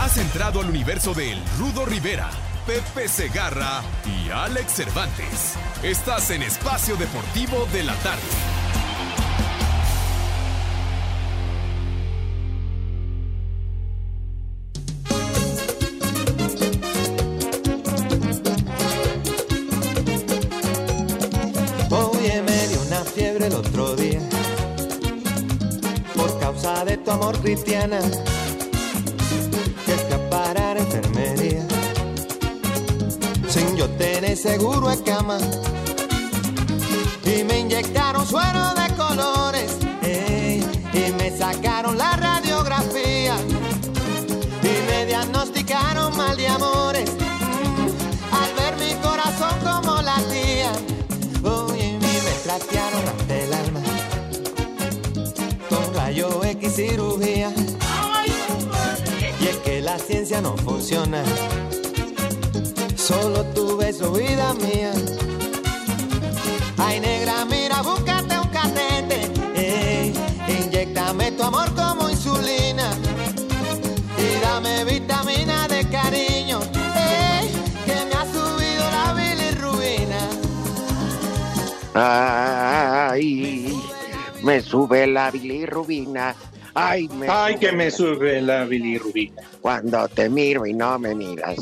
Has entrado al universo de El Rudo Rivera, Pepe Segarra y Alex Cervantes. Estás en Espacio Deportivo de la Tarde. Oye, me dio una fiebre el otro día por causa de tu amor cristiana. Enfermería sin yo tener seguro en cama. Y me inyectaron suero de colores ey, y me sacaron la radiografía y me diagnosticaron mal de amores. Al ver mi corazón como latía. Oye, y me trastearon hasta el alma con rayo X cirugía. Ciencia no funciona. Solo tu beso, vida mía. Ay, negra, mira, búscate un catete. Ey, inyectame tu amor como insulina. Y dame vitamina de cariño. Ey, que me ha subido la bilirrubina. Ay, me sube la bilirrubina. Ay, me Ay, sube que me sube la bilirrubina. Cuando te miro y no me miras.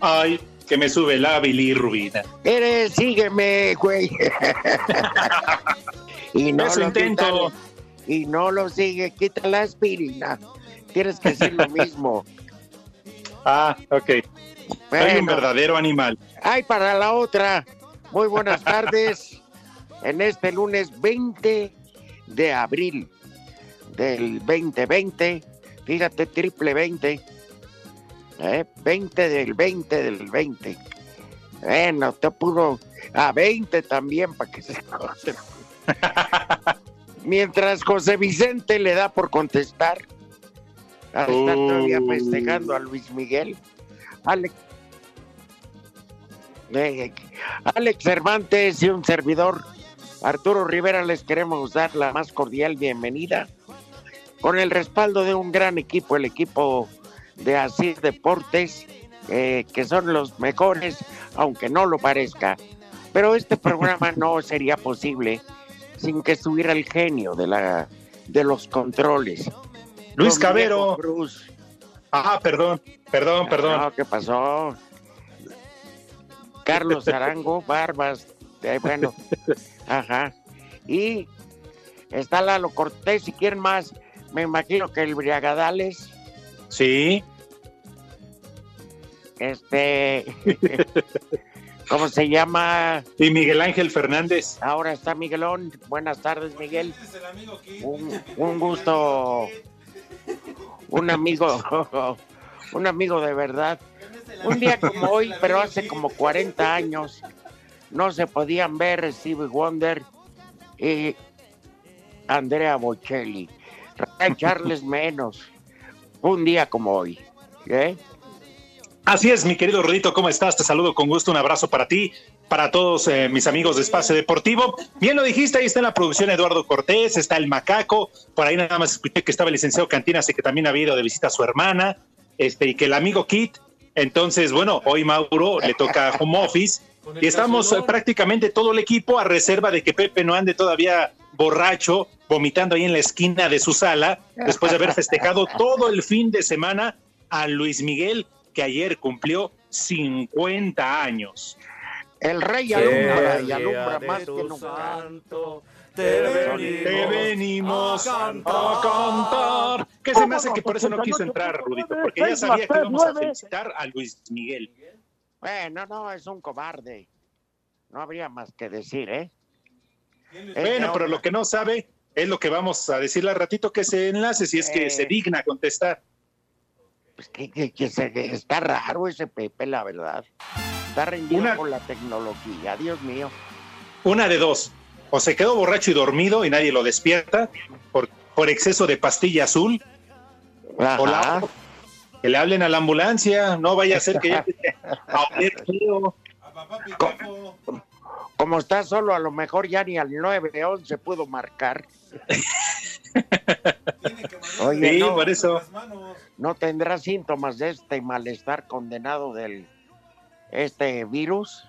Ay, que me sube la bilirrubina. Eres, sígueme, güey. y no Eso lo intento. quita- y no lo sigue, quita la aspirina. Tienes que decir lo mismo. Ah, ok. Soy un Bueno, verdadero animal. Ay, para la otra. Muy buenas tardes. En este lunes 20 de abril del 2020. Fíjate, triple 20. ¿eh? 20 del 20 del 20. Bueno, te pudo a 20 también para que se corte. Mientras José Vicente le da por contestar. A estar todavía festejando a Luis Miguel. Alex eh, Alex Cervantes y un servidor, Arturo Rivera, les queremos dar la más cordial bienvenida con el respaldo de un gran equipo, el equipo de Asís Deportes, eh, que son los mejores, aunque no lo parezca. Pero este programa no sería posible sin que estuviera el genio de, la, de los controles. Luis Don Cabero. Cruz. Ah, perdón, perdón, perdón. No, ¿qué pasó? Carlos Arango, Barbas, eh, bueno, ajá. Y está Lalo Cortés, si quieren más, me imagino que el Briagadales, Sí, este, ¿cómo se llama? y Miguel Ángel Fernández. Ahora está Miguelón. Buenas tardes, Miguel. Un, un gusto, un amigo, un amigo de verdad. Un día como hoy, pero hace como 40 años, no se podían ver Stevie Wonder y Andrea Bocelli. Ray Charles menos. Un día como hoy. Así es, mi querido Rodito, ¿cómo estás? Te saludo con gusto, un abrazo para ti, para todos eh, mis amigos de Espacio Deportivo. Bien lo dijiste, ahí está en la producción Eduardo Cortés, está el Macaco, por ahí nada más escuché que estaba el licenciado Cantina, así que también había ido de visita a su hermana, este, y que el amigo Kit, entonces, bueno, hoy Mauro le toca home office, y estamos eh, prácticamente todo el equipo a reserva de que Pepe no ande todavía borracho, vomitando ahí en la esquina de su sala, después de haber festejado todo el fin de semana a Luis Miguel, que ayer cumplió 50 años. El rey alumbra y alumbra más que nunca. Te Te venimos a cantar. Que se me hace que por eso no quiso entrar, Rudito, porque ya sabía que íbamos a felicitar a Luis Miguel. Bueno, no, es un cobarde. No habría más que decir, ¿eh? Bueno, pero lo que no sabe es lo que vamos a decirle al ratito que se enlace, si es que Eh. se digna contestar. Pues que, que- que se- que está raro ese Pepe, la verdad. Está rendido Una- por la tecnología, Dios mío. Una de dos. O se quedó borracho y dormido y nadie lo despierta por, por exceso de pastilla azul. O la- Ajá. que le hablen a la ambulancia. No vaya a ser que ya a oler feo. Como está solo, a lo mejor ya ni al 9-11 pudo marcar. Oye, Sí, no, por eso. no tendrá síntomas de este malestar condenado del este virus.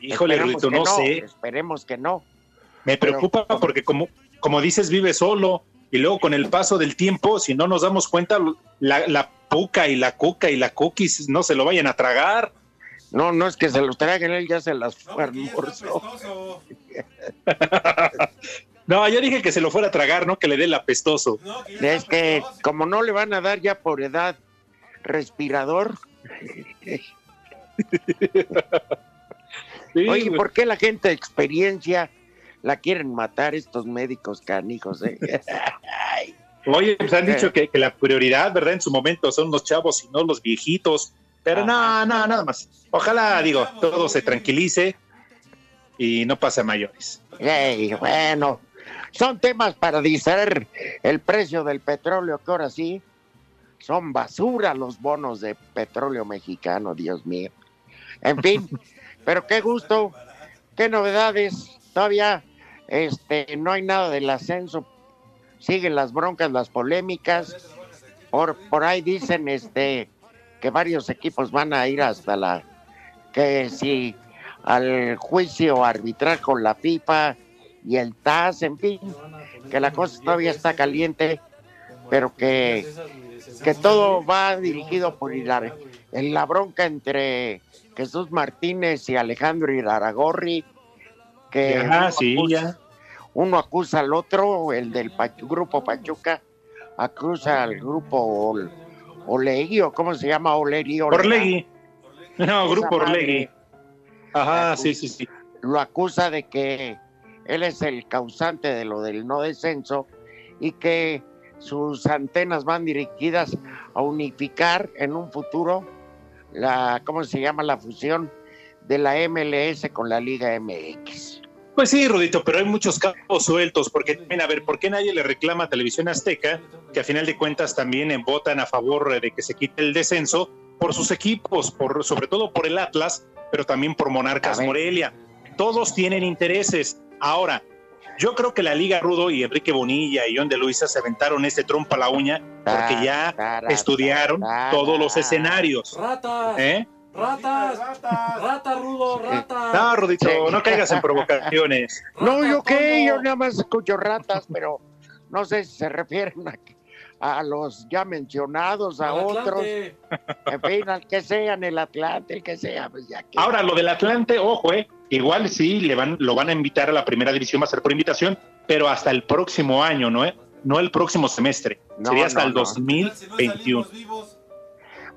Híjole, Rudito, que no sé. Esperemos que no. Me preocupa porque como, como dices, vive solo y luego con el paso del tiempo, si no nos damos cuenta, la, la puca y la cuca y la cookies no se lo vayan a tragar. No, no es que se los traigan, él ya se las fue almorzó. No, yo dije que se lo fuera a tragar, no que le dé el apestoso. Es que como no le van a dar ya por edad respirador. Sí, Oye. ¿por qué la gente de experiencia la quieren matar estos médicos canijos? eh? Oye, pues han Eh. dicho que, que la prioridad, ¿verdad? En su momento son los chavos y no los viejitos. Pero no, no, nada más. Ojalá, digo, todo se tranquilice y no pase a mayores. Ey, bueno, son temas para distraer el precio del petróleo, que ahora sí son basura los bonos de petróleo mexicano, Dios mío. En fin, pero qué gusto, qué novedades. Todavía este, no hay nada del ascenso, siguen las broncas, las polémicas. Por, por ahí dicen este, que varios equipos van a ir hasta la que si al juicio arbitral con la FIFA y el TAS, en fin, que la cosa todavía está caliente, pero que, que todo va dirigido por Hilar, en la bronca entre Jesús Martínez y Alejandro Iraragorri, que Ajá, uno sí, acusa- ya. uno acusa al otro, el del Pachu- grupo Pachuca, acusa al grupo Olegui, o cómo se llama Olegui. Orlegui. No, Grupo. Orlegui. Ajá, sí, sí, sí. lo acusa de que él es el causante de lo del no descenso y que sus antenas van dirigidas a unificar en un futuro la, ¿cómo se llama? La fusión de la MLS con la Liga MX. Pues sí, Rudito, pero hay muchos cabos sueltos, porque a ver, ¿por qué nadie le reclama a Televisión Azteca, que a final de cuentas también votan a favor de que se quite el descenso por sus equipos, por, sobre todo por el Atlas, pero también por Monarcas. Morelia? Todos tienen intereses. Ahora, yo creo que la Liga Rudo y Enrique Bonilla y John de Luisa se aventaron este trompa a la uña porque ya estudiaron todos los escenarios. Ratas, ¿Eh? ratas, rata, rudo, rata. No, Rudito, no caigas en provocaciones. No, yo qué, yo nada más escucho ratas, pero no sé si se refieren a, a los ya mencionados, a otros, Atlante. en fin, al que sea, en el Atlante, el que sea, pues ya que... Ahora, lo del Atlante, ojo, eh, igual sí le van, lo van a invitar a la primera división, va a ser por invitación, pero hasta el próximo año, ¿no? eh? No el próximo semestre, No, sería hasta no, el no. 2021.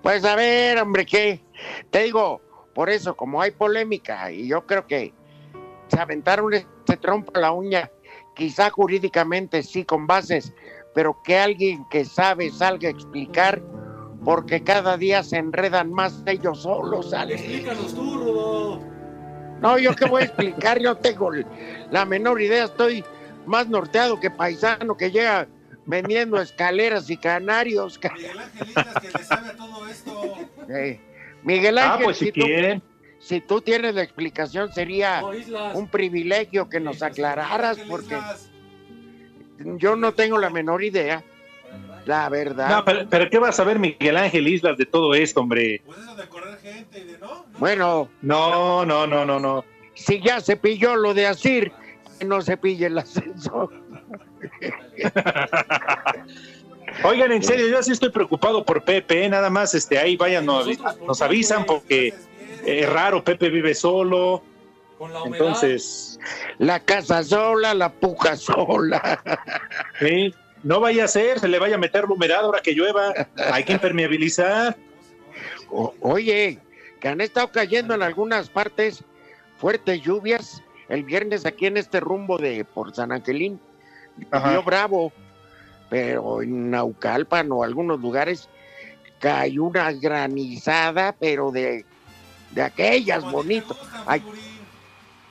Pues a ver, hombre, ¿qué? Te digo, por eso, como hay polémica, y yo creo que se aventaron este trompo a la uña, quizá jurídicamente sí con bases, pero que alguien que sabe salga a explicar, porque cada día se enredan más ellos solos, Alex. Explícanos tú, rudo. No, yo qué voy a explicar, yo tengo la menor idea, estoy más norteado que paisano que llega vendiendo escaleras y canarios. ca- Miguel Ángel Islas, que le sabe a todo esto. Eh, Miguel Ah, Ángel, pues si si, tú, quieren. si tú tienes la explicación sería un privilegio que nos aclararas Ángel porque Islas. Yo no tengo la menor idea, la verdad. No, pero, pero ¿qué va a saber Miguel Ángel Islas de todo esto, hombre? Pues eso de correr gente y de no. no. Bueno, No, no, no, no, no. si ya se pilló lo de Asir, que no se pille el ascenso. Oigan, en serio, yo sí estoy preocupado por Pepe, ¿eh? nada más este ahí vayan, nos, nos avisan porque es raro, Pepe vive solo. Con la humedad. Entonces, La casa sola, la puja sola. sí, no vaya a ser, se le vaya a meter la humedad ahora que llueva. Hay que impermeabilizar. O- oye, que han estado cayendo en algunas partes fuertes lluvias. El viernes aquí en este rumbo de por San Angelín, dio bravo, pero en Naucalpan o algunos lugares cayó una granizada, pero de, de aquellas bonitas.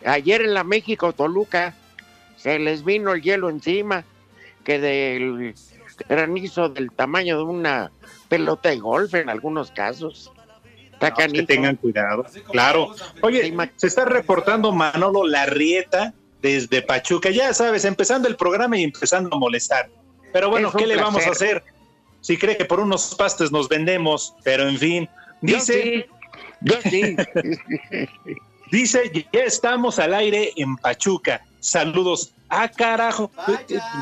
Ay, ayer en la México Toluca se les vino el hielo encima, que del granizo del tamaño de una pelota de golf en algunos casos. No, pues que tengan cuidado. Claro. Oye, se está reportando Manolo Larrieta desde Pachuca. Ya sabes, empezando el programa y empezando a molestar. Pero bueno, ¿qué le vamos a hacer? Si cree que por unos pastes nos vendemos, pero en fin. Yo Dice, sí, yo sí. dice, ya estamos al aire en Pachuca. Saludos. Ah, carajo.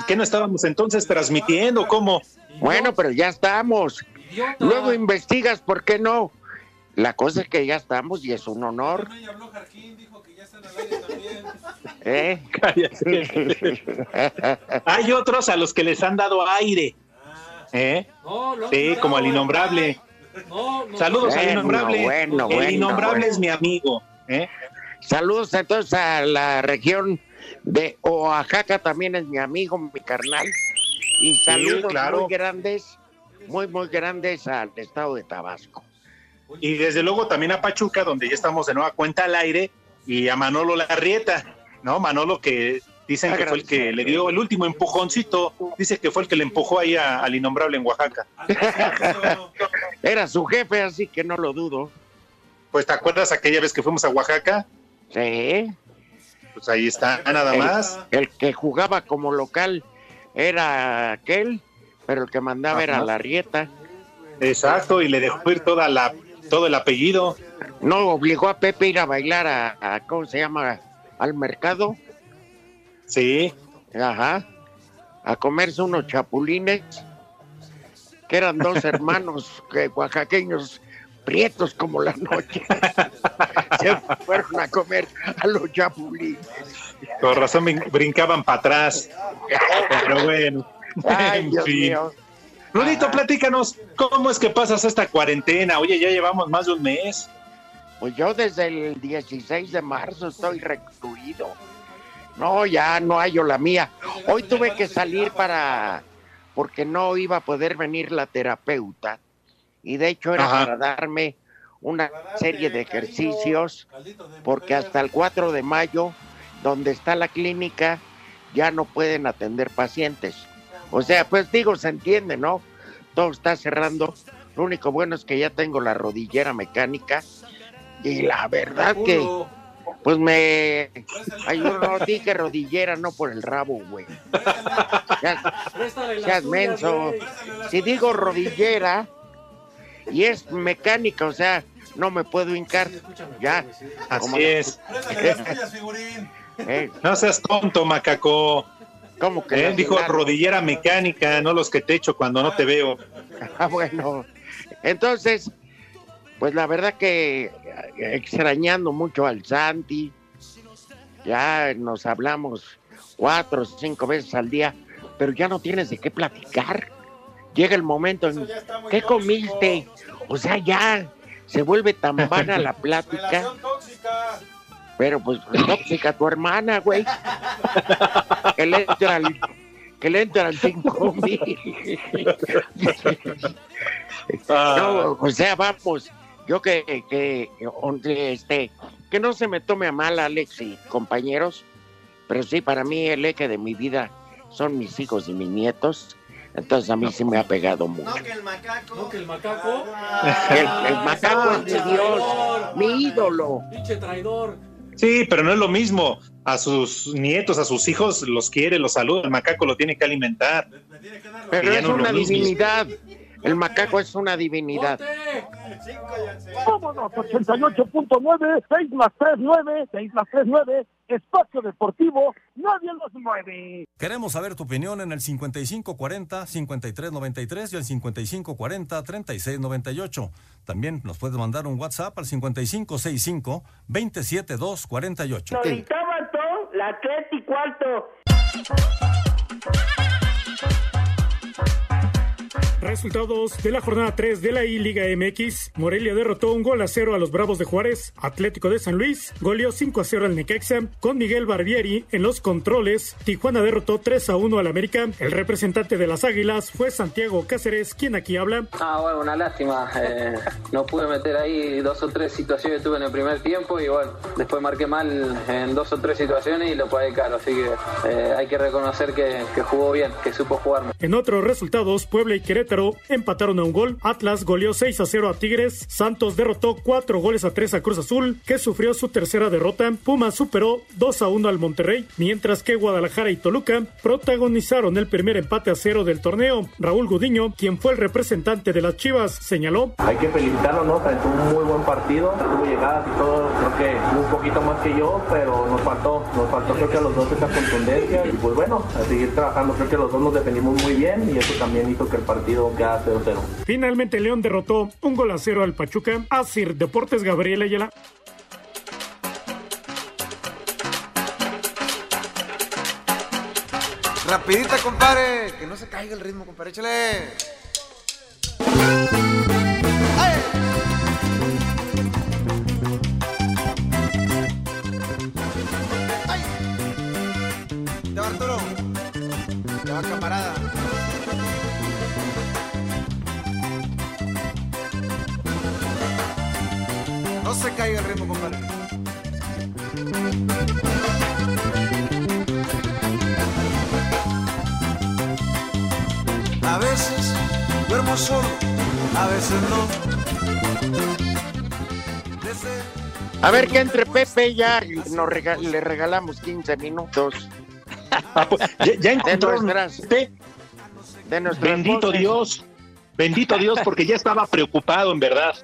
¿Qué no estábamos entonces transmitiendo? ¿Cómo? bueno, pero ya estamos. Idiota. Luego investigas, ¿por qué no? La cosa es que ya estamos y es un honor. Ya habló Jarquín, dijo que ya están al aire también. ¿eh? Hay otros a los que les han dado aire. ¿Eh? Lo han Sí, como al innombrable. No, no, Saludos al innombrable. el innombrable es mi amigo. ¿Eh? Saludos entonces a la región de Oaxaca, también es mi amigo, mi carnal. Y saludos claro. muy grandes, muy, muy grandes al estado de Tabasco. Y desde luego también a Pachuca, donde ya estamos de nueva cuenta al aire, y a Manolo Larrieta, ¿no? Manolo que dicen que fue el que le dio el último empujoncito, dice que fue el que le empujó ahí a- al innombrable en Oaxaca. Era su jefe, así que no lo dudo. Pues te acuerdas aquella vez que fuimos a Oaxaca, Sí. pues ahí está, nada El- más. El que jugaba como local era aquel, pero el que mandaba era Ajá. la rieta. Exacto, y le dejó ir toda la, todo el apellido. No obligó a Pepe a ir a bailar a, a- ¿cómo se llama? Al mercado. Sí, Ajá. A comerse unos chapulines, que eran dos hermanos que, oaxaqueños prietos como la noche. Se fueron a comer a los chapulines. con razón brin- brincaban para atrás. Pero bueno, Ay, en Dios fin. mío. Rudito, platícanos, ¿cómo es que pasas esta cuarentena? Oye, ya llevamos más de un mes. Pues yo desde el 16 de marzo estoy recluido. No, ya no hallo la mía. Hoy tuve que salir para, porque no iba a poder venir la terapeuta. Y de hecho era Ajá. para darme una serie de ejercicios, porque hasta el 4 de mayo, donde está la clínica, ya no pueden atender pacientes. O sea, pues digo, se entiende, ¿no? Todo está cerrando. Lo único bueno es que ya tengo la rodillera mecánica y la verdad que, pues me... Ay, yo no dije rodillera, no por el rabo, güey. Ya- seas menso. Si digo rodillera y es mecánica, o sea, no me puedo hincar. Ya. Como- Así es. Préstale las tuyas, figurín. eh, No seas tonto, macaco. ¿Cómo que Eh, las dijo rodillera mecánica, no los que te echo cuando no te veo. Ah, bueno. Entonces, pues la verdad que eh, extrañando mucho al Santi, ya nos hablamos cuatro o cinco veces al día, pero ya no tienes de qué platicar. Llega el momento en, ¿qué comiste? O sea, ya se vuelve tan vana la plática, tóxica. pero pues tóxica tu hermana, güey. Que le entra al, que le entra al cinco mil. Ah, No, o sea, vamos, yo que, que, que, este, que no se me tome a mal, Alex y compañeros, pero sí, para mí el eje de mi vida son mis hijos y mis nietos, entonces a mí sí me ha pegado mucho. No, que el macaco. No, que el macaco. El, el macaco es mi Dios, mi ídolo. Pinche traidor. Sí, pero no es lo mismo. A sus nietos, a sus hijos los quiere, los saluda. El macaco lo tiene que alimentar. Me tiene que dar Pero Que es no una mismo. El macaco es una divinidad. Vámonos, 88.9, 6 más 3, 9, 6 más 3, 9, Espacio Deportivo, nadie los mueve. Queremos saber tu opinión en el 5540-5393 y el 5540-3698. También nos puedes mandar un WhatsApp al 5565-27248. todo, la tres y cuarto. Resultados de la jornada 3 de la I-Liga MX. Morelia derrotó un gol a cero a los Bravos de Juárez. Atlético de San Luis goleó 5 a 0 al Necaxa con Miguel Barbieri en los controles. Tijuana derrotó 3 a 1 al América. El representante de las Águilas fue Santiago Cáceres, quien aquí habla. Ah, bueno, una lástima. Eh, no pude meter ahí dos o tres situaciones que tuve en el primer tiempo y bueno, después marqué mal en dos o tres situaciones y lo pagué caro. Así que eh, hay que reconocer que, que jugó bien, que supo jugarme. En otros resultados, Puebla y Querétaro empataron a un gol. Atlas goleó 6 a 0 a Tigres. Santos derrotó 4 goles a 3 a Cruz Azul, que sufrió su tercera derrota. Pumas superó 2 a 1 al Monterrey, mientras que Guadalajara y Toluca protagonizaron el primer empate a cero del torneo. Raúl Gudiño, quien fue el representante de las Chivas, señaló. Hay que felicitarlo, ¿no? Fue un muy buen partido. Tuvo llegadas y todo, creo que un poquito más que yo, pero nos faltó, nos faltó creo que a los dos esa contundencia. Y pues bueno, a seguir trabajando. Creo que los dos nos defendimos muy bien y eso también hizo que el partido quedara 0-0. Finalmente León derrotó un gol a cero al Pachuca. Asir Deportes Gabriel Ayala. Rapidita, compadre. Que no se caiga el ritmo, compadre. Échale. No se caiga el ritmo, compadre. A veces duermo solo, a veces no. A ver que entre Pepe y ya nos rega- le regalamos 15 minutos. Ya, ya de nuestras, usted. de nuestras Bendito voces. Dios. Bendito Dios, porque ya estaba preocupado, en verdad.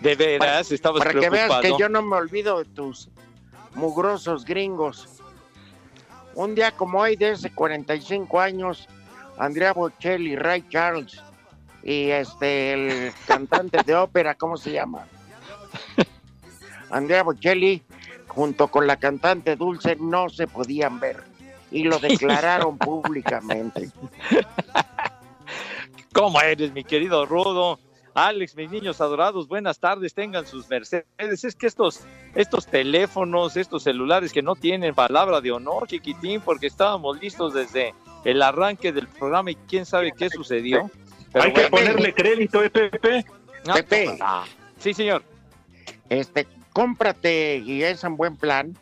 De veras, estabas Para que veas que yo no me olvido de tus mugrosos gringos. Un día como hoy, de hace 45 años, Andrea Bocelli, Ray Charles y este el cantante de ópera, ¿cómo se llama? Andrea Bocelli, junto con la cantante Dulce, no se podían ver y lo declararon públicamente. ¿Cómo eres, mi querido Rudo? Alex, mis niños adorados, buenas tardes, tengan sus mercedes. Es que estos, estos teléfonos, estos celulares que no tienen palabra de honor, chiquitín, porque estábamos listos desde el arranque del programa y quién sabe qué sucedió. Pero Hay que bueno. ponerle crédito, ¿eh, Pepe? Pepe. Sí, señor. Este, cómprate y es un buen plan.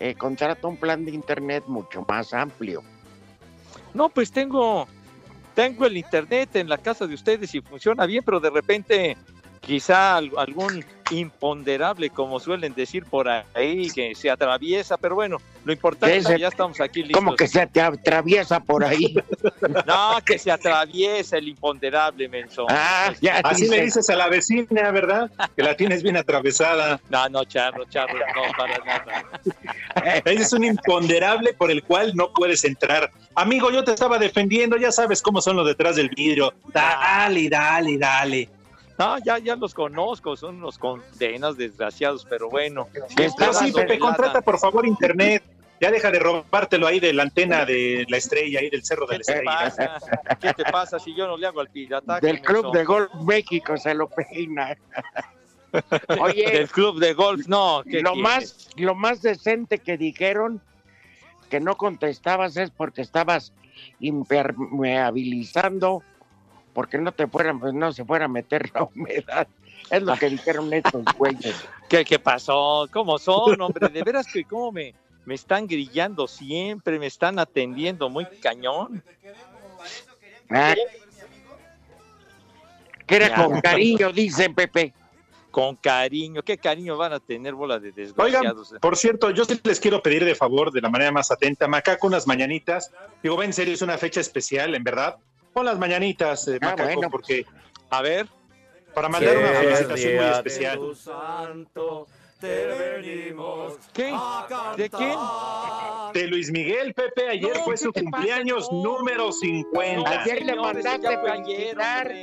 Eh, contrata un plan de internet mucho más amplio. No, pues tengo, tengo el internet en la casa de ustedes y funciona bien, pero de repente quizá al- algún imponderable, como suelen decir por ahí, que se atraviesa, pero bueno, lo importante es que ya estamos aquí listos. Como que se te atraviesa por ahí. No, que se atraviesa el imponderable, menso. Ah, ya Así dice. le dices a la vecina, ¿verdad? Que la tienes bien atravesada. No, no, charro, charro, no, para nada. Ese es un imponderable por el cual no puedes entrar. Amigo, yo te estaba defendiendo, ya sabes cómo son los detrás del vidrio. Dale, dale, dale. No, ya, ya los conozco, son unos condenas desgraciados, pero bueno. Pero sí, Pepe, contrata por favor internet. Ya deja de robártelo ahí de la antena de la estrella, ahí del cerro de la ¿Qué te estrella. pasa? ¿Qué te pasa si yo no le hago al pirataje? Del Club de Golf México se lo peina. Oye, Del club de golf, no. ¿qué lo más, lo más decente que dijeron que no contestabas es porque estabas impermeabilizando porque no te fuera, no se fuera a meter la humedad. Es lo que dijeron estos güeyes. ¿Qué, qué pasó? ¿Cómo son, hombre? De veras que cómo me, me están grillando siempre, me están atendiendo muy cañón. Ah, que era con cariño, dice Pepe. Con cariño, ¿qué cariño van a tener bola de Oigan, desgraciados? por cierto, yo sí les quiero pedir de favor, de la manera más atenta, Macaco, unas mañanitas. Digo, va en serio, es una fecha especial, en verdad. Pon las mañanitas, eh, Ah, Macaco, bueno. porque A ver. para mandar una felicitación muy de especial. tu santo, te venimos. ¿Qué? ¿De quién? De Luis Miguel, Pepe, ayer No, fue ¿qué su pasa, cumpleaños no? número 50. Ayer le mandaste felicitar.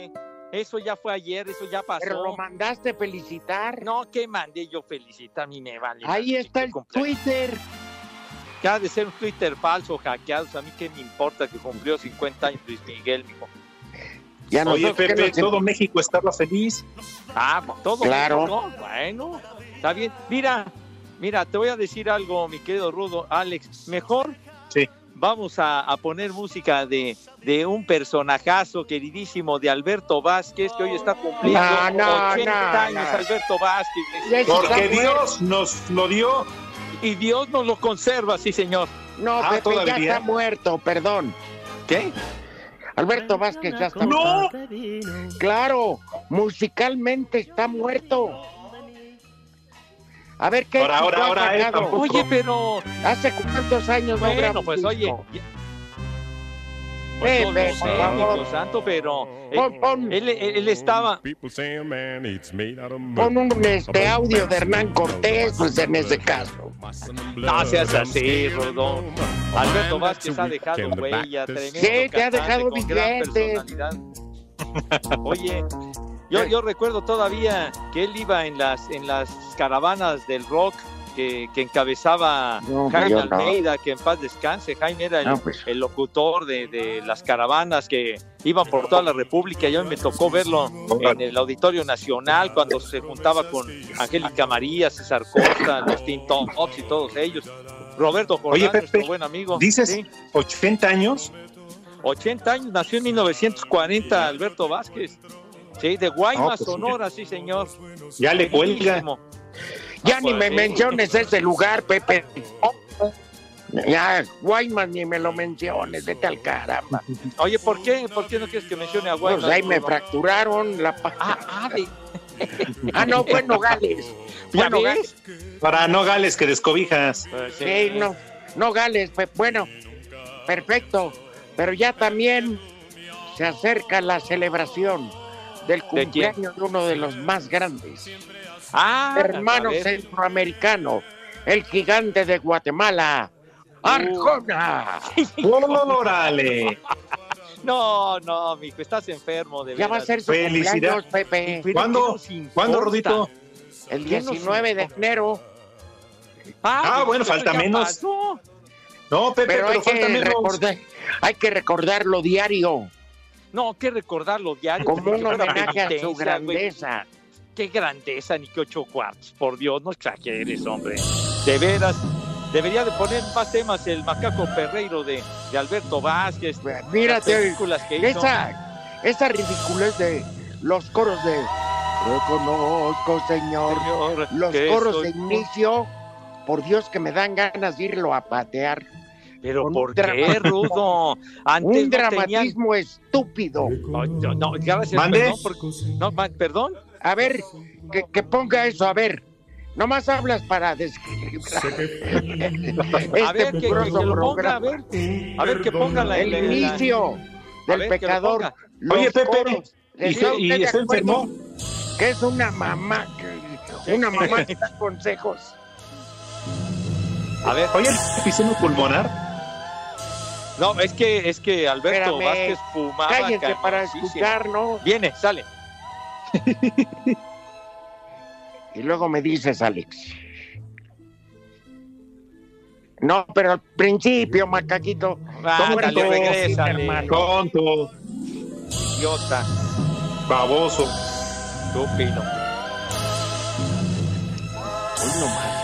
Eso ya fue ayer, eso ya pasó. Pero lo mandaste felicitar. No, que mandé yo felicitar, a mí me vale. Ahí está el cumpleaños. Twitter. Que ha de ser un Twitter falso, hackeado. A mí qué me importa que cumplió 50 años Luis Miguel, mijo. Ya Oye, nosotros que Pepe, nos- todo México estaba feliz. Ah, pues todo. Claro. México, Bueno, está bien. Mira, mira, te voy a decir algo, mi querido Rudo, Alex. Mejor Sí. Vamos a, a poner música de, de un personajazo queridísimo de Alberto Vázquez, que hoy está cumpliendo No, no, 80 no, años no. Alberto Vázquez. Porque muerto. Dios nos lo dio. Y Dios nos lo conserva, sí, señor. No, Ah, Pepe ya ¿todavía? está muerto, perdón. ¿Qué? Alberto Vázquez ya está ¡No! Claro, musicalmente está muerto. A ver qué Ahora, ahora, ahora. Oye, pero ¿Hace cuántos años no grabó bueno, pues oye. disco? ya- Pues no lo sé, santo, pero eh, Pon, pon, él, él- él estaba. pon un este audio de Hernán Cortés, pues en ese caso. No seas así, Rudo. Alberto Vázquez ha dejado huella, tremendo. Sí, te ha dejado con gran billete. personalidad. Oye, yo, yo recuerdo todavía que él iba en las, en las caravanas del rock que, que encabezaba No, Jaime no. Almeida, que en paz descanse. Jaime era el, No, pues. el locutor de, de las caravanas que iban por toda la República. Yo me tocó verlo en el Auditorio Nacional cuando se juntaba con Angélica María, César Costa, los Teen Tops y todos ellos. Roberto Jordán, Oye, Pepe, nuestro buen amigo. ¿Dices Sí, 80 años? 80 años, nació en 1940 Alberto Vázquez. Sí, de Guaymas, No, pues, Sonora, sí, señor. Ya le cuelga. Ya Ah, ni pues, me sí. menciones ese lugar, Pepe. Ya, Guaymas, ni me lo menciones, vete al caramba. Oye, ¿por qué? ¿Por qué no quieres que mencione a Guaymas? Pues ahí me fracturaron la Ah, ah, de- Ah, no, fue Nogales. ¿Ya Fue ves? Nogales. Para no gales que descobijas. Pues, Sí, no, Nogales, pues, bueno, perfecto. Pero ya también se acerca la celebración del cumpleaños de uno de los más grandes. Ah, hermano centroamericano, el gigante de Guatemala, Arjona. ¡Órale! No, no, mijo, estás enfermo, de Ya va a ser su Felicidad. cumpleaños, Pepe. ¿Cuándo? ¿Cuándo, Rodito? El ¿Qué nos 19 de enero. Ah, pues, bueno, falta menos. pasó. No, Pepe, Pero, pero, hay, falta que menos. recordar, hay que recordarlo diario, No, que recordarlo diario. como un homenaje a su grandeza. Qué grandeza, ni qué ocho cuartos. Por Dios, no exageres, hombre. De veras, debería de poner más temas el macaco perreiro de, de Alberto Vázquez. Mírate, las películas que hizo. Esa, esa ridiculez de los coros de Reconozco, Señor. Señor, Los coros soy- de inicio, por Dios que me dan ganas de irlo a patear. Pero ¿por qué, Rudo? Antes Un no tenían- dramatismo estúpido. No, no, perdón, porque- no, ma- perdón. A ver, que, que ponga eso, a ver. Nomás hablas para describir este A ver, que, que- lo ponga, a ver. A ver, que ponga la... El la- inicio del ver, pecador. Oye, Pepe, coros. ¿y, ¿Está se- y está enfermo? Que es una mamá, que- una mamá que da consejos. A ver, Oye, ¿el pulmonar? No, es que, es que Alberto Espérame. Vázquez fumaba Cállense para escuchar, ¿no? Viene, sale. Y luego me dices, Alex. No, pero al principio, macaquito. Ándale, Tonto, regrésale. hermano. Tonto, Idiota, baboso. estúpido. Hoy nomás.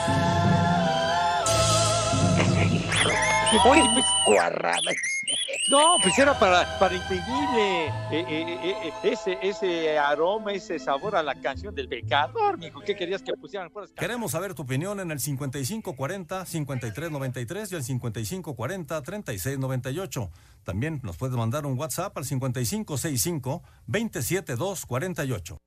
Oye, mis cuarradas. No, pues era para, para impedirle eh, eh, eh, ese, ese aroma, ese sabor a la canción del pecador, mijo. ¿Qué querías que pusieran? Puras Queremos saber tu opinión en el 5540-5393 y el 5540-3698. También nos puedes mandar un WhatsApp al 5565-27248.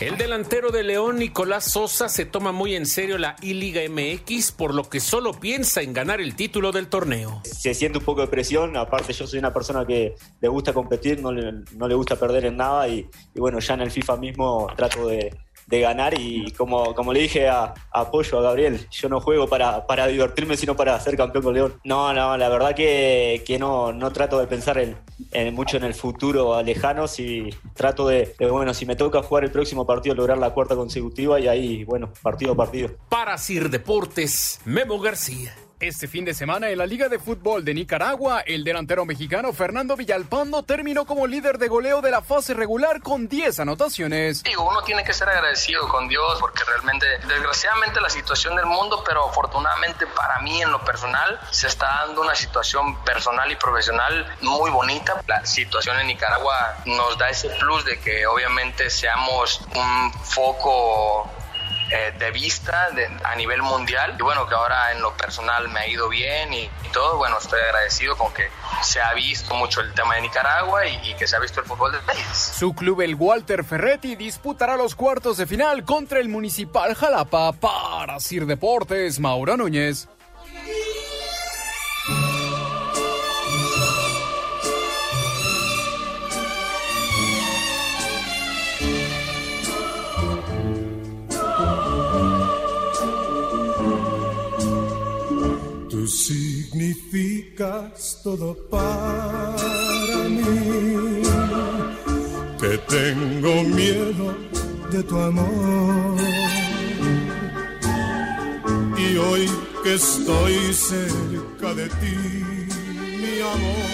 El delantero de León, Nicolás Sosa, se toma muy en serio la I-Liga MX, por lo que solo piensa en ganar el título del torneo. Se siente un poco de presión, aparte yo soy una persona que le gusta competir, no le, gusta perder en nada y bueno, ya en el FIFA mismo trato de, de ganar y como, como le dije a, Apoyo, a Gabriel, yo no juego para, para divertirme, sino para ser campeón con León. No, no, la verdad que, que no, no trato de pensar en, en mucho en el futuro lejano, si trato de, de, bueno, si me toca jugar el próximo partido, lograr la cuarta consecutiva y ahí, bueno, partido a partido. Para Sir Deportes, Memo García. Este fin de semana en la Liga de Fútbol de Nicaragua, el delantero mexicano Fernando Villalpando terminó como líder de goleo de la fase regular con 10 anotaciones. Digo, uno tiene que ser agradecido con Dios porque realmente, desgraciadamente la situación del mundo, pero afortunadamente para mí en lo personal se está dando una situación personal y profesional muy bonita. La situación en Nicaragua nos da ese plus de que obviamente seamos un foco eh, de vista a nivel mundial. Y bueno que ahora en lo personal me ha ido bien y, y, todo. Bueno estoy agradecido con que se ha visto mucho el tema de Nicaragua y, y, que se ha visto el fútbol del país. Su club el Walter Ferretti disputará los cuartos de final contra el Municipal Jalapa. Para Sir Deportes Mauro Núñez significas todo para mí, que tengo miedo de tu amor. Y hoy que estoy cerca de ti, mi amor,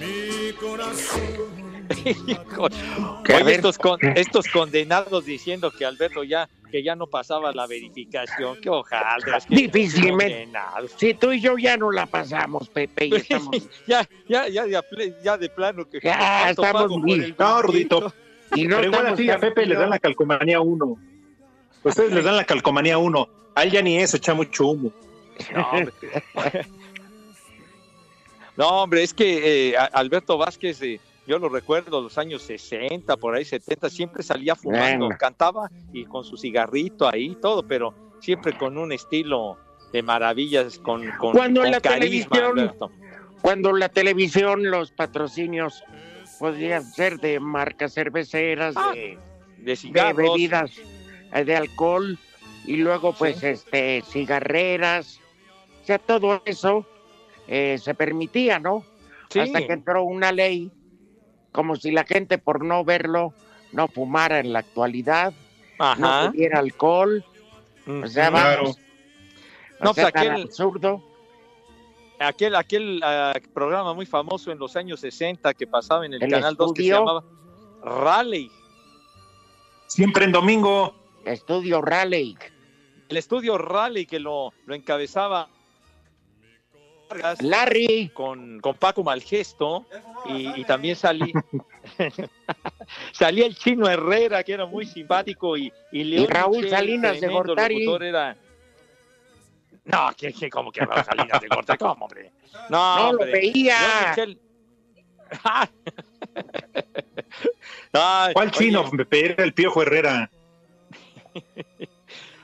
mi corazón. Oye, estos, con, estos condenados diciendo que Alberto ya que ya no pasaba la verificación, qué hojaldras. Que Difícilmente. Si tú y yo ya no la pasamos, Pepe, y estamos... ya, ya, ya, de, ya de plano que ya estamos bien. No, Rudito. Y no Pero igual así a Pepe le dan la calcomanía 1. Ustedes les dan la calcomanía 1. A él ya ni eso, echa mucho humo. No, hombre, no, hombre es que eh, Alberto Vázquez... Eh, yo lo recuerdo los años 60, por ahí 70, siempre salía fumando, cantaba y con su cigarrito ahí, todo, pero siempre con un estilo de maravillas, con, con, cuando con la carisma, televisión, Alberto. Cuando la televisión, los patrocinios podrían ser de marcas cerveceras, ah, de, de, cigarros. de, bebidas eh, de alcohol, y luego pues sí. este cigarreras, o sea, todo eso eh, se permitía, ¿no? Sí. Hasta que entró una ley como si la gente por no verlo no fumara en la actualidad, Ajá. no tuviera alcohol, mm, o sea, vamos, no, o sea, pues aquel, absurdo. Aquel, aquel uh, programa muy famoso en los años 60 que pasaba en el, el Canal 2 que se llamaba Raleigh. Siempre en domingo. Estudio Raleigh. El estudio Raleigh que lo, lo encabezaba Larry. con, con Paco Malgesto y, y también salí salía el chino Herrera que era muy simpático y, y, León y Raúl Michel, Salinas de Gortari. era... no que, que como que Raúl Salinas de Gortari cómo hombre no, no hombre. lo veía Michel... Ay, ¿Cuál chino? Era el Piojo Herrera.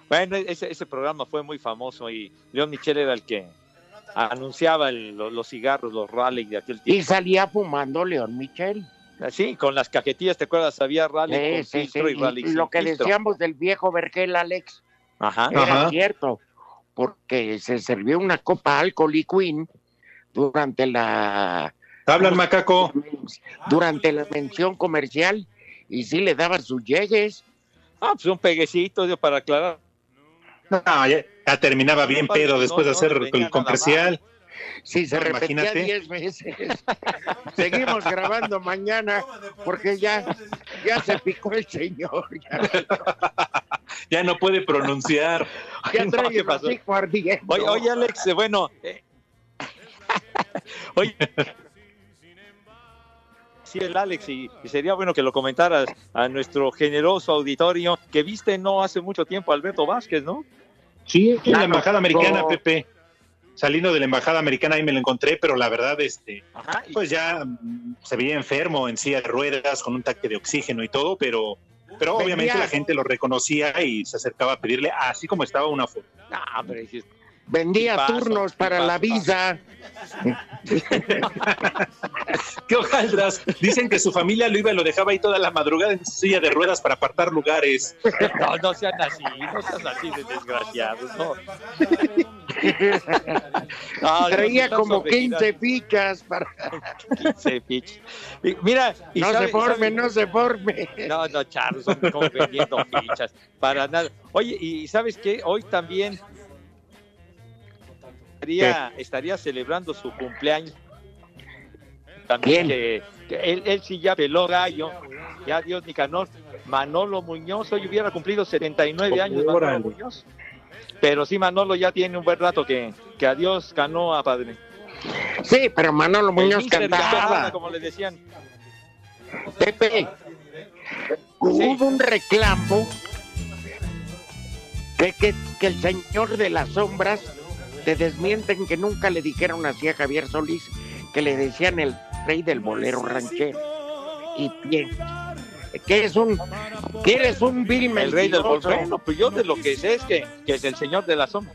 bueno, ese, ese programa fue muy famoso y León Michel era el que anunciaba el, los, los, cigarros, los rally de aquel tiempo. Y salía fumando León Michel. Sí, con las cajetillas, ¿te acuerdas? Había rally sí, con sí, filtro sí. y rally y lo que filtro. decíamos del viejo Vergel Alex Ajá. era Ajá. cierto, porque se sirvió una copa alcohol y queen durante la... Habla el macaco. Durante la mención comercial y sí le daba sus llegues. Ah, pues un peguecito para aclarar. No, ya, ya terminaba bien No, pedo no, después de hacer el comercial. Sí, se No, repetía veces. Seguimos grabando mañana porque ya, ya se picó el señor. Ya, Ya no puede pronunciar. ya No, trae ¿qué pasó? Oye, oye, Alex, eh, bueno. eh, oye. Sí, el Alex, y, y sería bueno que lo comentaras a nuestro generoso auditorio que viste no hace mucho tiempo Alberto Vázquez, ¿no? Sí, en la embajada americana. Pepe. Saliendo de la embajada americana ahí me lo encontré, pero la verdad, este, Ajá, y- pues ya mm, se veía enfermo en silla de ruedas, con un tanque de oxígeno y todo, pero Pero obviamente la gente lo reconocía y se acercaba a pedirle, así como estaba una foto. Ah, pero Vendía turnos para la visa. ¿Qué hojaldras? Dicen que su familia lo iba y lo dejaba ahí toda la madrugada en su silla de ruedas para apartar lugares. No, no sean así, no sean así de desgraciados, no. No, Traía no, como sobregirando. 15 fichas para... 15 fichas. Y Mira, y No se forme, sabe- no se forme. No, no, Charlos, son como vendiendo fichas, para nada. Oye, y ¿sabes qué? Hoy también estaría, estaría celebrando su cumpleaños. También que, que él, él sí ya peló gallo, ya Dios Nicanor. Manolo Muñoz, hoy hubiera cumplido 79 años Manolo. Muñoz. Pero sí, Manolo ya tiene un buen rato que, que adiós ganó a padre. Sí, pero Manolo Muñoz cantaba. Como le decían. Pepe, hubo un reclamo que, que, que el señor de las sombras te desmienten que nunca le dijeron así a Javier Solís, que le decían el rey del bolero ranchero. Y bien, que es un, que eres un vil El rey del mentiroso. bolsón. No, pues yo de lo que sé es que, que es el señor de la sombra.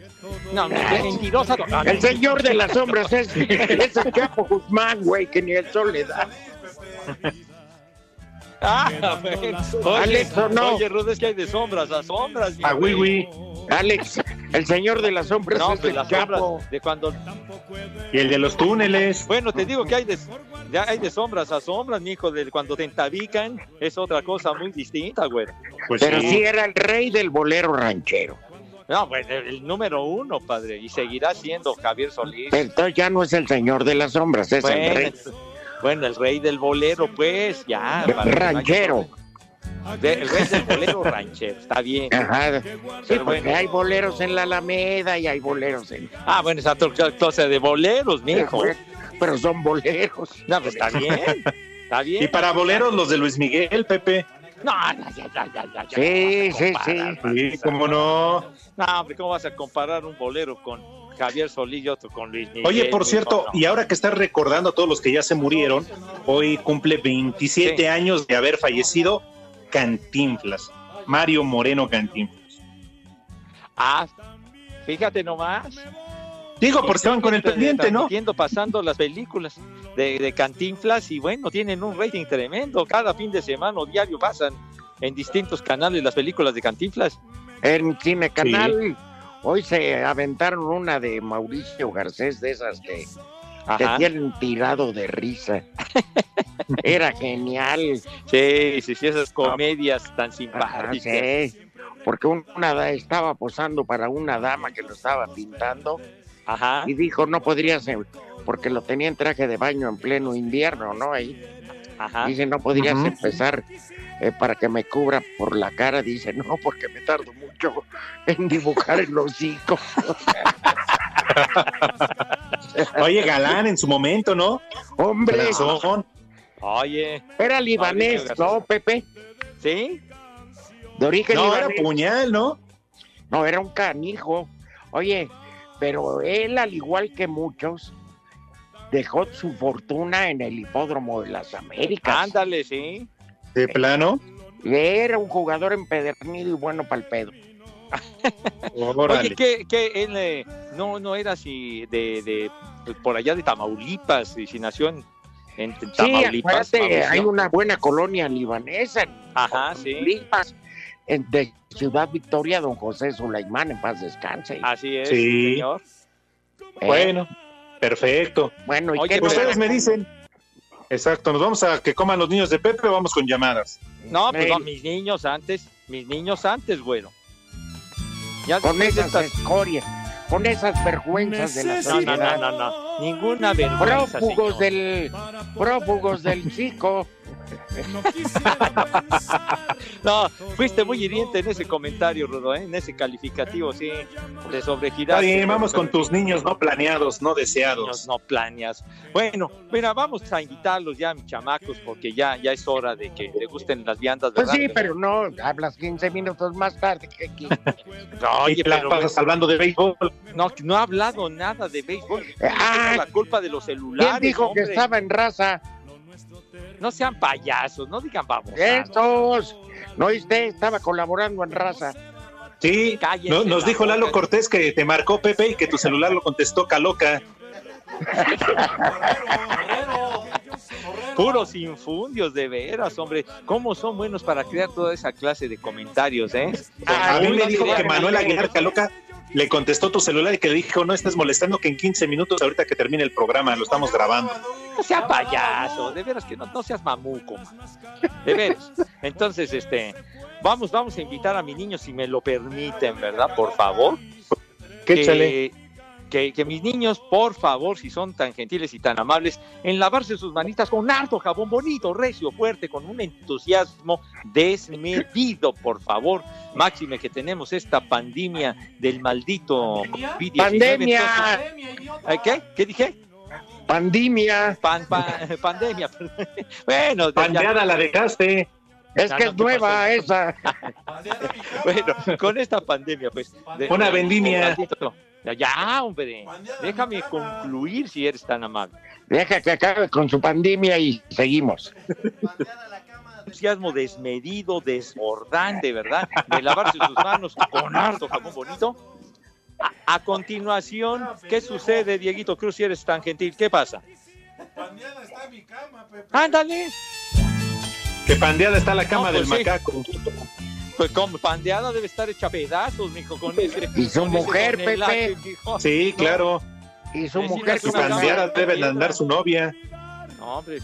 No, no, qué mentirosa. no, no, El señor de las sombras es, es el Chapo Guzmán, güey, que ni el sol le da. Ah, bueno. Alex, ¿o no? Oye, Rudo, es que hay de sombras a sombras. A. Wiwi. Alex, el señor de las sombras No, es pues el las sombras de cuando. Y el de los túneles. Bueno, te digo que hay de, ya hay de sombras a sombras, mijo, de cuando te entabican es otra cosa muy distinta, güey. Pues Pero sí. sí era el rey del bolero ranchero. No, pues el, el número uno, padre, y seguirá siendo Javier Solís. Entonces ya no es el señor de las sombras, es el Bueno, rey es- bueno, el rey del bolero, pues, ya. ranchero. De- el rey del bolero ranchero, está bien. Ajá. Sí, porque bueno. hay boleros en la Alameda y hay boleros en... Ah, bueno, esa clase de boleros, mijo. Pero son boleros. No, pues está bien. Está bien. Y para boleros, los de Luis Miguel, Pepe. No, no, ya, ya, ya, ya, ya, Sí, ¿cómo sí, vas a sí. Sí, cómo no. No, hombre, ¿cómo vas a comparar un bolero con Javier Solís y otro con Luis Miguel? Oye, por cierto, No. y ahora que estás recordando a todos los que ya se murieron, hoy cumple 27 Sí. años de haber fallecido Cantinflas, Mario Moreno Cantinflas. Ah, fíjate nomás. Digo, porque estaban con el pendiente, ¿no? transmitiendo, pasando las películas de, de Cantinflas y bueno, tienen un rating tremendo. Cada fin de semana o diario pasan en distintos canales las películas de Cantinflas. En Cine Canal, hoy se aventaron una de Mauricio Garcés, de esas que te Ajá. tienen tirado de risa. Era genial. Sí, sí, sí, esas comedias tan Ajá, simpáticas. sí, porque un- una da- estaba posando para una dama que lo estaba pintando Ajá. y dijo no podría ser porque lo tenía en traje de baño en pleno invierno, ¿no? Ahí Ajá. dice no podrías empezar eh, para que me cubra por la cara, dice no porque me tardo mucho en dibujar el hocico. Oye, Galán en su momento, ¿no? Hombre, Corazón. Oye, era libanés, ¿no, Pepe? ¿sí? De origen No, era puñal, ¿no? No, era un canijo. Oye, pero él, al igual que muchos, dejó su fortuna en el hipódromo de las Américas. Ándale, sí. De plano. Era un jugador empedernido y bueno para el pedo. Oye, que, que él eh, no, no era así de, de por allá de Tamaulipas, y si nació en, en Sí, Tamaulipas. Mauricio. hay una buena colonia libanesa en Ajá, sí. Tamaulipas, en- de Ciudad Victoria, don José Sulaimán, en paz descanse. Así es, Sí. señor. Eh, Bueno, perfecto. bueno, ¿y Oye, qué pero- no- Ustedes me dicen. Exacto, nos vamos a que coman los niños de Pepe o vamos con llamadas. No, pues no, mis niños antes, mis niños antes, güero. Ya con esas estas- escorias, con esas vergüenzas de la No, no, sociedad. no, no, no, ninguna vergüenza, prófugos señor. del prófugos del psico No, fuiste muy hiriente en ese comentario, Rudo, ¿eh? en ese calificativo, sí, de sobregirar. Está bien, vamos con tus niños no planeados, no deseados. no planeas. Bueno, mira, vamos a invitarlos ya, mis chamacos, porque ya, ya es hora de que le gusten las viandas, pues ¿verdad? sí pero no hablas 15 minutos más tarde que aquí No, oye, pero pasas hablando de béisbol. no, no ha hablado nada de béisbol. Ah, Es la culpa de los celulares. quién dijo que estaba en raza No sean payasos, no digan vamos. estos ¿No oíste? Estaba colaborando en raza. Sí, Cállese no- nos la dijo Lalo boca. Cortés que te marcó Pepe y que tu celular lo contestó Caloca. Puros infundios, de veras, hombre. ¿Cómo son buenos para crear toda esa clase de comentarios, eh? A mí me dijo que Manuel Aguilar Caloca le contestó tu celular y que le dijo, no estés molestando que en 15 minutos ahorita que termine el programa, lo estamos grabando. No sea payaso, de veras que no, no seas mamuco, man. de veras. Entonces, este, vamos, vamos a invitar a mi niño si me lo permiten, ¿verdad? Por favor. ¿Qué que? Que, que mis niños, por favor, si son tan gentiles y tan amables, en lavarse sus manitas con harto jabón bonito, recio, fuerte, con un entusiasmo desmedido, por favor. Máxime que tenemos esta pandemia del maldito COVID-19. Pandemia. Entonces, ¿eh, ¿Qué? ¿Qué dije? Pandemia. Pan, pa- pandemia. bueno, ya- Pandeada la dejaste. Es Ya que no es nueva esa. Bueno, con esta pandemia, pues. de- Una vendimia. maldito- Ya, ya, hombre. Déjame concluir si eres tan amable. Deja que acabe con su pandemia y seguimos. entusiasmo desmedido, desbordante, ¿verdad? De lavarse sus manos con harto jabón bonito. A, a continuación, ¿qué sucede, Dieguito Cruz, si eres tan gentil? ¿Qué pasa? ¡Ándale! Que pandeada está la cama No, del pues sí. macaco. Pues como pandeada debe estar hecha pedazos, mijo, con ese... Y su con mujer, tonelaje, Pepe. mijo. Sí, claro. Y su mujer Su pandeada debe de de andar su novia. No, hombre.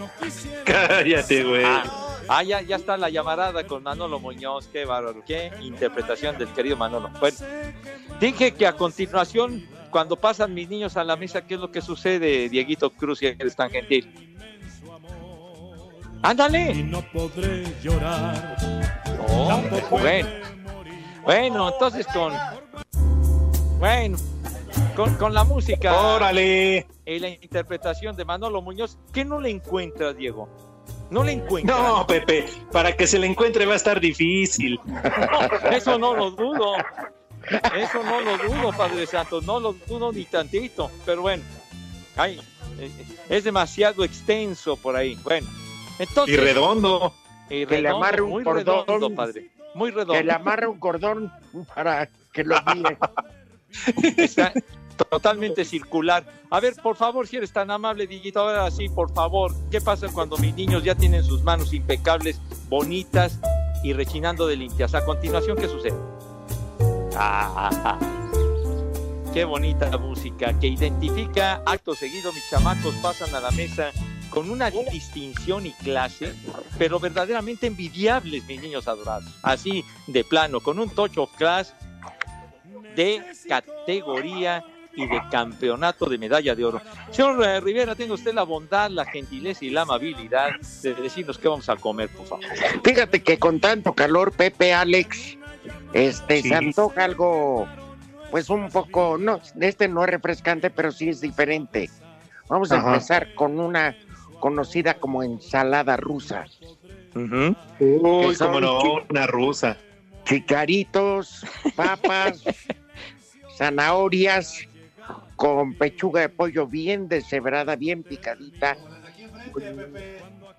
Cállate, güey. Ah, ah, ya, ya está la llamarada con Manolo Muñoz, qué bárbaro, qué interpretación del querido Manolo. Bueno, dije que a continuación, cuando pasan mis niños a la mesa, ¿qué es lo que sucede, Dieguito Cruz, si eres tan gentil? ¡Ándale! no podré llorar. No, bueno. Bueno, entonces con. Bueno, con, con la música. ¡Órale! Y la interpretación de Manolo Muñoz, ¿qué no le encuentras, Diego? No le encuentras. No, Pepe, para que se le encuentre va a estar difícil. Eso no lo dudo. Eso no lo dudo, Padre Santo. No lo dudo ni tantito. Pero bueno, ay, eh, es demasiado extenso por ahí. Bueno, entonces. Y redondo. y Que le amarre un muy cordón. redondo, padre. Muy redondo. que le amarra un cordón para que lo guíe. Está totalmente circular. A ver, por favor, si eres tan amable, Diguito, ahora sí, por favor, ¿qué pasa cuando mis niños ya tienen sus manos impecables, bonitas y rechinando de limpias? A continuación, ¿qué sucede? Ah, ah, ah. Qué bonita música que identifica acto seguido, mis chamacos pasan a la mesa con una distinción y clase, pero verdaderamente envidiables, mis niños adorados. Así, de plano, con un touch of class de categoría y de campeonato de medalla de oro. Señor eh, Rivera, tenga usted la bondad, la gentileza y la amabilidad de decirnos qué vamos a comer, por favor. Fíjate que con tanto calor, Pepe, Alex, este, Sí. se antoja algo, pues un poco, no, este no es refrescante, pero sí es diferente. Vamos a Ajá. empezar con una conocida como ensalada rusa. Uy, Que son como no, una rusa. Chicaritos, papas, zanahorias, con pechuga de pollo bien deshebrada, bien picadita,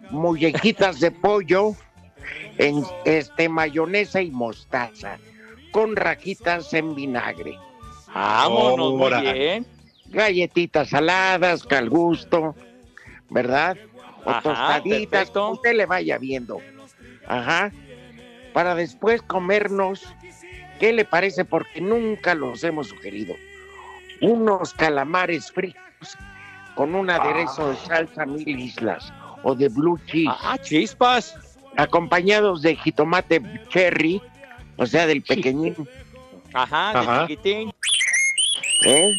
mollejitas de pollo, en este mayonesa y mostaza, con rajitas en vinagre. Vámonos, muy bien. Galletitas saladas, que al gusto, ¿verdad? O Ajá, tostaditas, perfecto. como usted le vaya viendo. Ajá. Para después comernos, ¿qué le parece? Porque nunca los hemos sugerido. Unos calamares fritos con un aderezo de salsa mil islas o de blue cheese. Ah, chispas. Acompañados de jitomate cherry, o sea, del pequeñín. Ajá, Ajá. de chiquitín. ¿eh?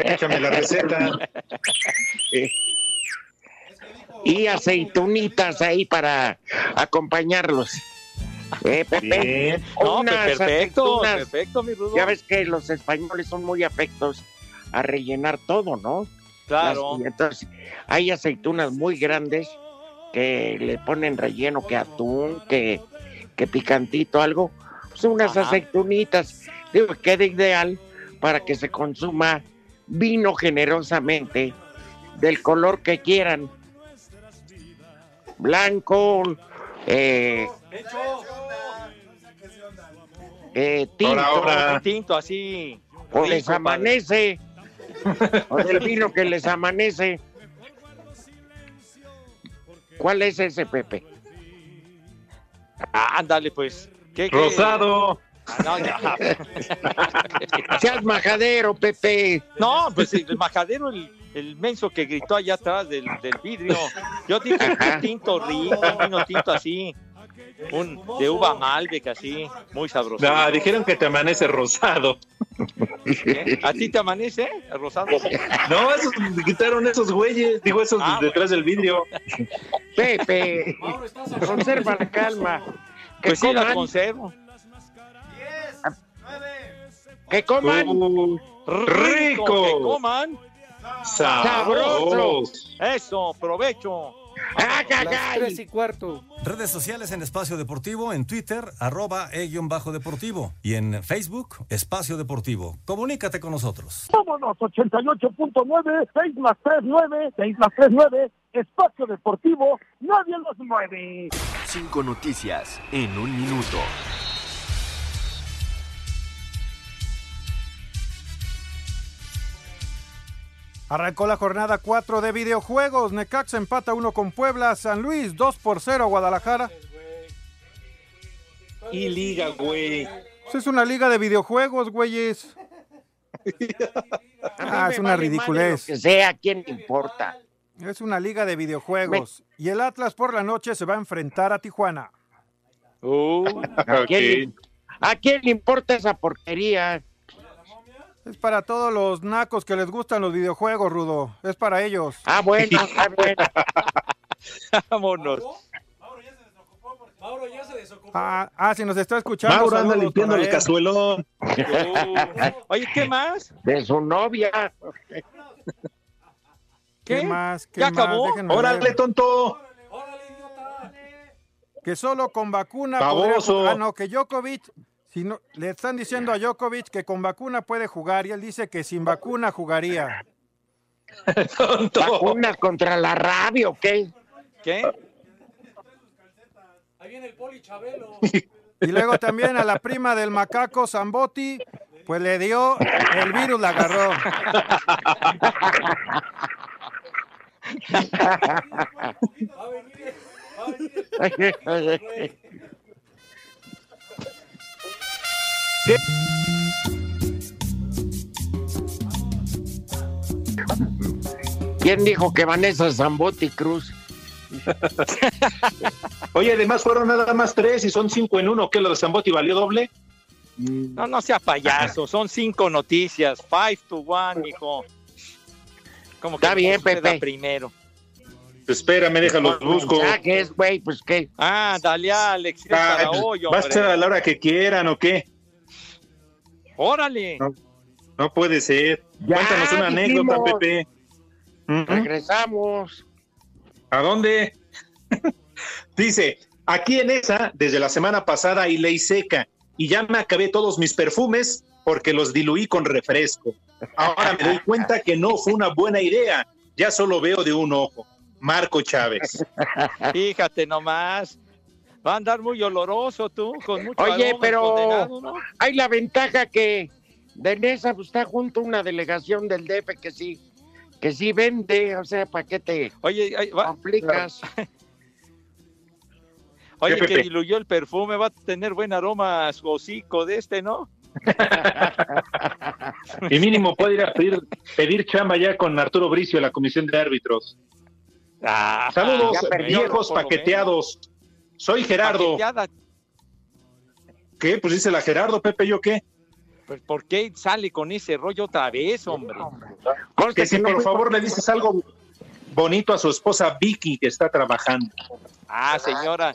Échame la receta. y aceitunitas ahí para acompañarlos. Eh, Pepe? Bien. No, Unas perfecto, aceitunas. perfecto, mi Rudo. Ya ves que los españoles son muy afectos a rellenar todo, ¿no? Claro. Las- y entonces, hay aceitunas muy grandes que le ponen relleno, que atún, que, que picantito, algo. Son unas Ajá. aceitunitas. Digo, queda ideal para que se consuma vino generosamente del color que quieran. blanco, eh, eh, tinto. Tinto así. o rico, les padre. amanece, o del vino que les amanece. ¿Cuál es ese, Pepe? Ah, ándale, pues. ¿Qué, qué? Rosado. Ah, no, ya. Seas majadero, Pepe. No, pues el majadero, el, el menso que gritó allá atrás del, del vidrio. Yo dije un tinto rico, un vino tinto así. Un de uva Malbec así, muy sabroso. No, dijeron que te amanece rosado. ¿Eh? ¿A ti te amanece, rosado? No, esos quitaron esos güeyes, digo esos Ah, detrás del vidrio. Pepe, conserva la calma. Que Pues sí, la conservo. Que coman. Uh, rico. Que coman. Sabroso. Eso, provecho. Las tres y cuarto. Redes sociales en Espacio Deportivo, en Twitter, arroba e-deportivo. Y en Facebook, Espacio Deportivo. Comunícate con nosotros. Vámonos, 88.9, 6 más 3, 9, 6 más 3, 9, Espacio Deportivo, nadie los mueve. Cinco noticias en un minuto. Arrancó la jornada 4 de videojuegos. Necaxa empata 1 con Puebla. San Luis 2 por 0 a Guadalajara. Y liga, güey. Pues es una liga de videojuegos, güeyes. Ah, es una ridiculez. Que sea, ¿quién importa? Es una liga de videojuegos. Y el Atlas por la noche se va a enfrentar a Tijuana. ¿A, quién, a quién le importa esa porquería? Es para todos los nacos que les gustan los videojuegos, Rudo. Es para ellos. Ah, bueno, ah, bueno. Vámonos. Mauro ya se desocupó. Ah, ah, si nos está escuchando. Mauro anda limpiando el cazuelón. Oye, ¿qué más? De su novia. ¿Qué, ¿Qué? más? ¿Qué ¿Ya más? acabó? Déjenme Órale, ver. tonto. Que solo con vacuna Baboso. podría. Ah, no, que Djokovic, si no, le están diciendo a Djokovic que con vacuna puede jugar y él dice que sin vacuna jugaría. Tonto. ¿Vacunas contra la rabia o qué? ¿Qué? Ahí viene el poli Chabelo. Y luego también a la prima del macaco Zambotti, pues le dio, el virus la agarró. ¿Quién dijo que Vanessa Zambotti Cruz? Oye, además fueron nada más tres y son cinco en uno. ¿Qué lo de Zambotti valió doble? No, no sea payaso. Son cinco noticias. Five to one, mijo. Como Está bien, Pepe. primero. Espérame, déjalo, busco. Mensajes, güey, pues qué. Ah, dale, Alex. es Ah, para pues, hoy, ¿Va a ser a la hora que quieran o qué? Órale. No, no puede ser. Ya, Cuéntanos una anécdota. Pepe. Regresamos. ¿A dónde? Dice, aquí en esa, desde la semana pasada hay ley seca y ya me acabé todos mis perfumes porque los diluí con refresco. Ahora me doy cuenta que no fue una buena idea. Ya solo veo de un ojo. Marco Chávez. Fíjate nomás. Va a andar muy oloroso tú, con mucho Oye, aroma pero hay la ventaja que de Nesa pues, está junto a una delegación del DF que sí, que sí vende, o sea, ¿para qué te Oye, ay, va- complicas? oye, ¿Qué, que diluyó el perfume, va a tener buen aroma su hocico de este, ¿no? Y mínimo puede ir a pedir, pedir chamba ya con Arturo Bricio la comisión de árbitros. Ah, Saludos, viejos paqueteados. Soy Gerardo. Paqueteada. ¿Qué? Pues dice la Gerardo, Pepe, ¿yo qué? Pues, ¿Por qué sale con ese rollo otra vez, hombre? Conste Que si por favor le dices algo bonito a su esposa Vicky que está trabajando. Ah, señora,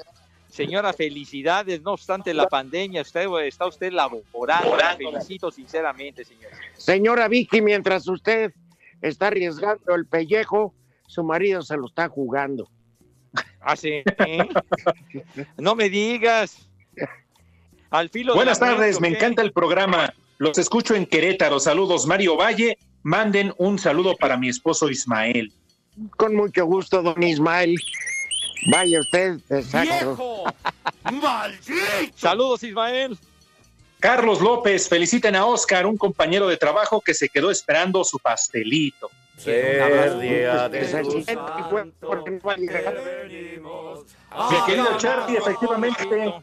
señora, felicidades. No obstante la pandemia, usted está usted laborando. La felicito sinceramente, señor. Señora Vicky, mientras usted está arriesgando el pellejo, su marido se lo está jugando. Ah, sí. No me digas. Al filo Buenas tardes, me encanta el programa. Los escucho en Querétaro. Saludos, Mario Valle. Manden un saludo para mi esposo Ismael. Con mucho gusto, don Ismael. Vaya usted, exacto. ¡Viejo! Saludos, Ismael. Carlos López, feliciten a Oscar, un compañero de trabajo que se quedó esperando su pastelito. Pérdida de tu llegar. Mi querido Charlie, efectivamente,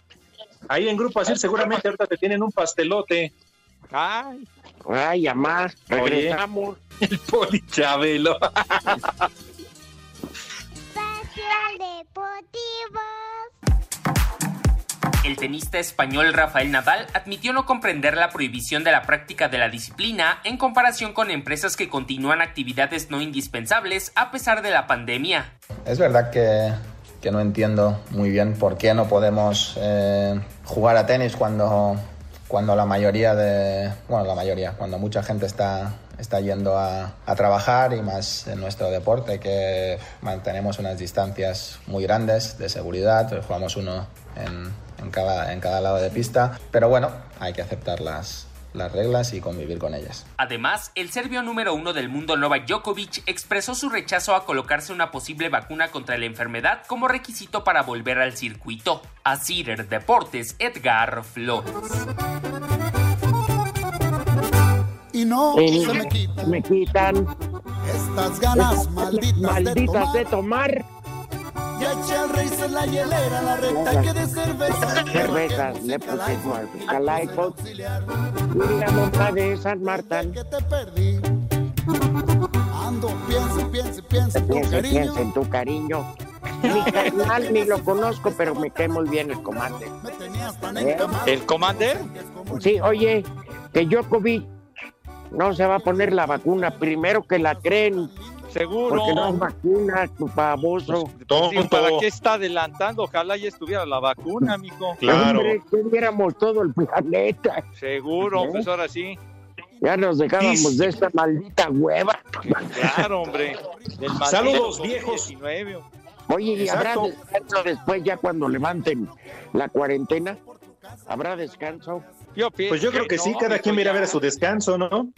ahí en Grupo Asir seguramente ahorita te tienen un pastelote. Ay, Ay, amá, Oye. regresamos. El Poli Chabelo. El tenista español Rafael Nadal admitió no comprender la prohibición de la práctica de la disciplina en comparación con empresas que continúan actividades no indispensables a pesar de la pandemia. Es verdad que, que no entiendo muy bien por qué no podemos eh, jugar a tenis cuando, cuando la mayoría de. Bueno, la mayoría, cuando mucha gente está, está yendo a, a trabajar y más en nuestro deporte, que mantenemos unas distancias muy grandes de seguridad, jugamos uno en, en cada, en cada lado de pista, pero bueno, hay que aceptar las, las reglas y convivir con ellas. Además, el serbio número uno del mundo Novak Djokovic expresó su rechazo a colocarse una posible vacuna contra la enfermedad como requisito para volver al circuito. A Cider Deportes, Edgar Flores. Y no Sí, se me quitan me quitan estas ganas malditas, malditas de de tomar. Ya eché al rey en la hielera, la recta que de cerveza. cervezas. Le puse iPod. Y la monta de San Martín. Que te perdí. Ando, piensa, con Piensa, cariño. piensa en tu cariño. Mi carnal ni lo conozco, pero me cae muy bien el comando. ¿Eh? ¿El Commander? Sí, oye, que Djokovic no se va a poner la vacuna primero que la creen. Seguro. Porque no es vacuna, tu baboso. Sí, ¿Para qué está adelantando? Ojalá ya estuviera la vacuna, mijo. Hombre, que viéramos todo el planeta. Seguro, ¿Eh? pues ahora sí. Ya nos dejábamos de esta maldita hueva. Claro, hombre. Del Saludos, viejos. COVID-19. Oye, ¿y habrá descanso después ya cuando levanten la cuarentena? ¿Habrá descanso? Yo pienso Pues yo creo que sí, cada quien va a ver a su descanso, ¿no?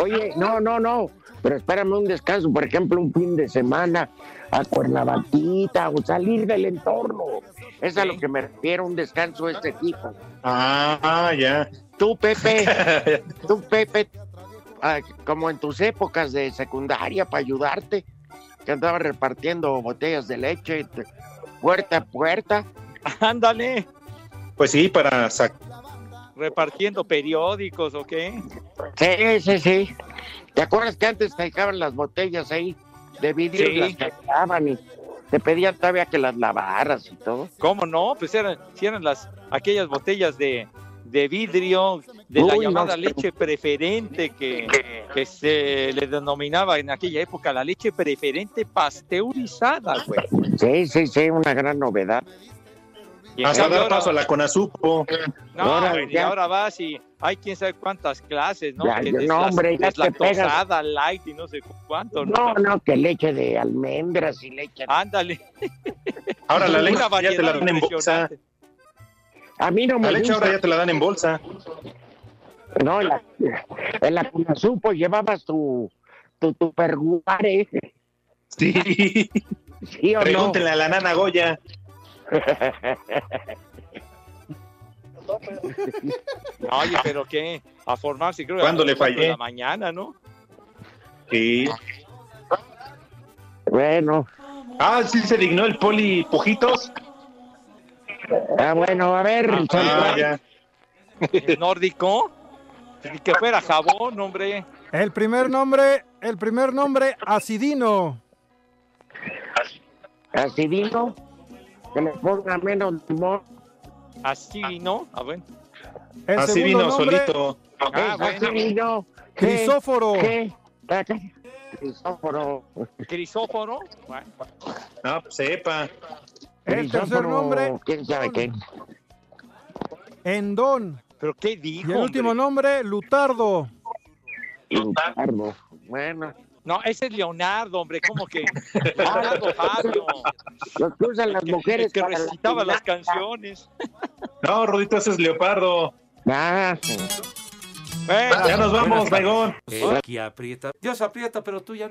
Oye, no, no, no. Pero espérame un descanso, por ejemplo, un fin de semana a Cuernavaquita o salir del entorno. Es a lo que me refiero, un descanso de este tipo. Ah, ya. Tú, Pepe, tú, Pepe, ah, como en tus épocas de secundaria para ayudarte, que andaba repartiendo botellas de leche puerta a puerta. Ándale, Pues sí, para sac- repartiendo periódicos, ¿o qué? Sí, sí, sí. ¿Te acuerdas que antes te dejaban las botellas ahí de vidrio y Sí. las cachaban y te pedían todavía que las lavaras y todo? ¿Cómo no? Pues eran, eran las, aquellas botellas de, de vidrio, de la Uy, no llamada sé. leche preferente que, que se le denominaba en aquella época la leche preferente pasteurizada, güey. Sí, sí, sí, una gran novedad. Y hasta ahora- dar paso a la Conazupo. No, Ahora, y ahora vas y hay quién sabe cuántas clases, ¿no? Ya, Que no, las- hombre, ya es te pegas. light y no sé cuánto. No, no, que leche de almendras y leche. Ándale. Ahora la leche ya te la dan en bolsa. A mí no me La leche gusta. ahora ya te la dan en bolsa. No, en la, en la Conasupo llevabas tu, tu, tu perguare. Sí. ¿Sí o no? Pregúntenle a la nana Goya. Oye, pero qué, a formarse creo que ¿Cuándo a le fallé? la mañana, ¿no? Sí. Bueno, Ah, sí se dignó el poli Pujitos. ah, bueno, a ver, Ah, ya. Nórdico. Ni que fuera jabón, hombre. El primer nombre, el primer nombre, Acidino. acidino, que le ponga menos limón. Así, ¿no? Ah, bueno. El Así vino nombre, solito. Ah, bueno. Acidino. ¿qué? Crisóforo. ¿Qué? Crisóforo. Crisóforo. Bueno, No, pues sepa. El tercer Crisóforo, nombre, ¿Quién sabe qué? Endón. ¿Pero qué dijo? Y el último hombre? nombre, Lutardo. Lutardo. Bueno, No, ese es Leonardo, hombre. ¿Cómo que? Leonardo Fabio. los que usan las Que, mujeres que para la recitaba las canciones. No, Rodito, ese es Leopardo. Ah, Ya nos vamos, Baigón. Aquí aprieta. Dios aprieta, pero tú ya no.